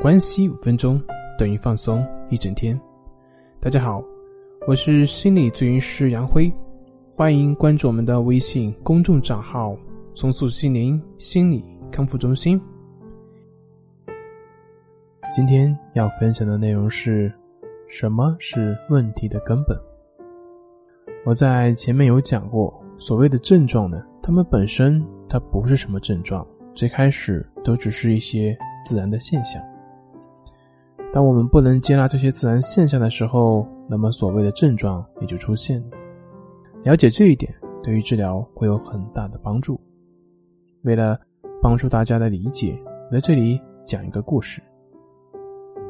关系五分钟等于放松一整天。大家好，我是心理咨询师杨辉，欢迎关注我们的微信公众账号“重塑心灵心理康复中心”。今天要分享的内容是：什么是问题的根本？我在前面有讲过，所谓的症状呢，它们本身它不是什么症状，最开始都只是一些自然的现象。当我们不能接纳这些自然现象的时候，那么所谓的症状也就出现了。了解这一点，对于治疗会有很大的帮助。为了帮助大家的理解，我在这里讲一个故事。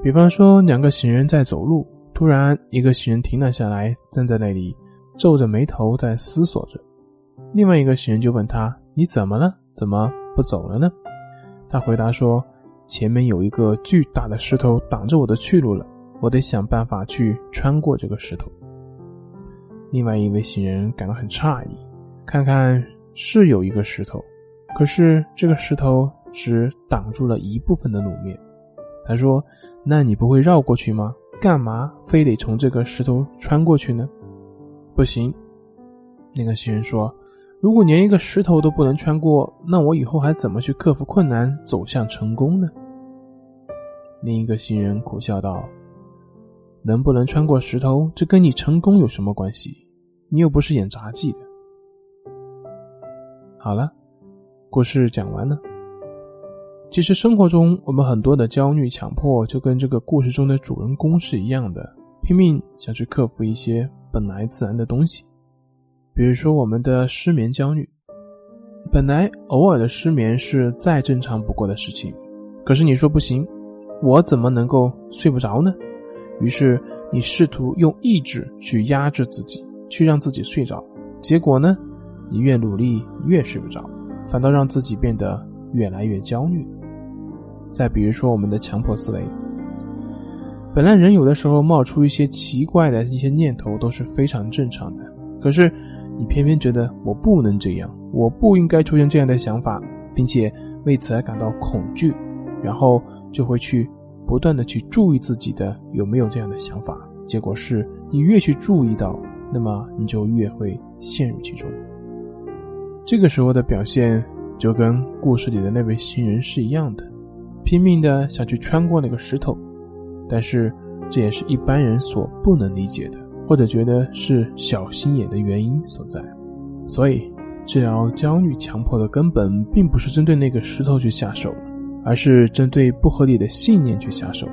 比方说，两个行人在走路，突然一个行人停了下来，站在那里，皱着眉头在思索着。另外一个行人就问他：“你怎么了？怎么不走了呢？”他回答说。前面有一个巨大的石头挡着我的去路了，我得想办法去穿过这个石头。另外一位行人感到很诧异，看看是有一个石头，可是这个石头只挡住了一部分的路面。他说：“那你不会绕过去吗？干嘛非得从这个石头穿过去呢？”不行，那个行人说。如果连一个石头都不能穿过，那我以后还怎么去克服困难，走向成功呢？另一个行人苦笑道：“能不能穿过石头，这跟你成功有什么关系？你又不是演杂技的。”好了，故事讲完了。其实生活中，我们很多的焦虑、强迫，就跟这个故事中的主人公是一样的，拼命想去克服一些本来自然的东西。比如说，我们的失眠焦虑，本来偶尔的失眠是再正常不过的事情，可是你说不行，我怎么能够睡不着呢？于是你试图用意志去压制自己，去让自己睡着，结果呢，你越努力越睡不着，反倒让自己变得越来越焦虑。再比如说，我们的强迫思维，本来人有的时候冒出一些奇怪的一些念头都是非常正常的，可是。你偏偏觉得我不能这样，我不应该出现这样的想法，并且为此而感到恐惧，然后就会去不断的去注意自己的有没有这样的想法。结果是你越去注意到，那么你就越会陷入其中。这个时候的表现就跟故事里的那位新人是一样的，拼命的想去穿过那个石头，但是这也是一般人所不能理解的。或者觉得是小心眼的原因所在，所以治疗焦虑、强迫的根本并不是针对那个石头去下手，而是针对不合理的信念去下手。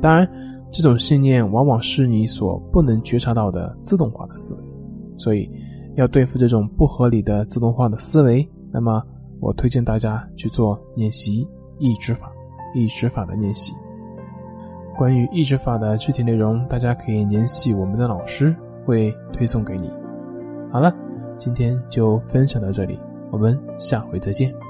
当然，这种信念往往是你所不能觉察到的自动化的思维。所以，要对付这种不合理的自动化的思维，那么我推荐大家去做练习意志法、意识法的练习。关于意志法的具体内容，大家可以联系我们的老师，会推送给你。好了，今天就分享到这里，我们下回再见。